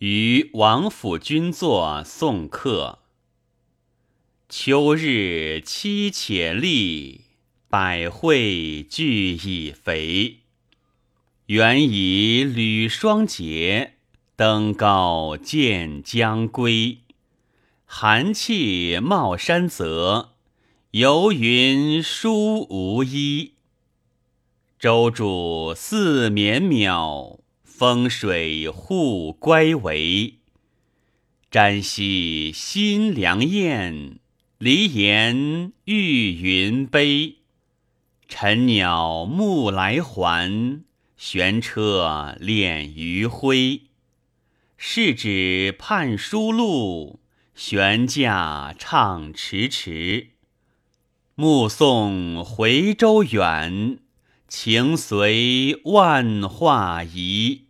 于王府君作送客。秋日凄且立，百卉俱已肥。原以履霜节，登高见将归。寒气冒山泽，游云舒无衣。舟渚似绵渺，风水护乖违。瞻兮新凉雁，离言欲云杯。晨鸟暮来还，悬车敛余晖。试指盼书路，悬驾唱迟迟。目送回舟远，情随万化移。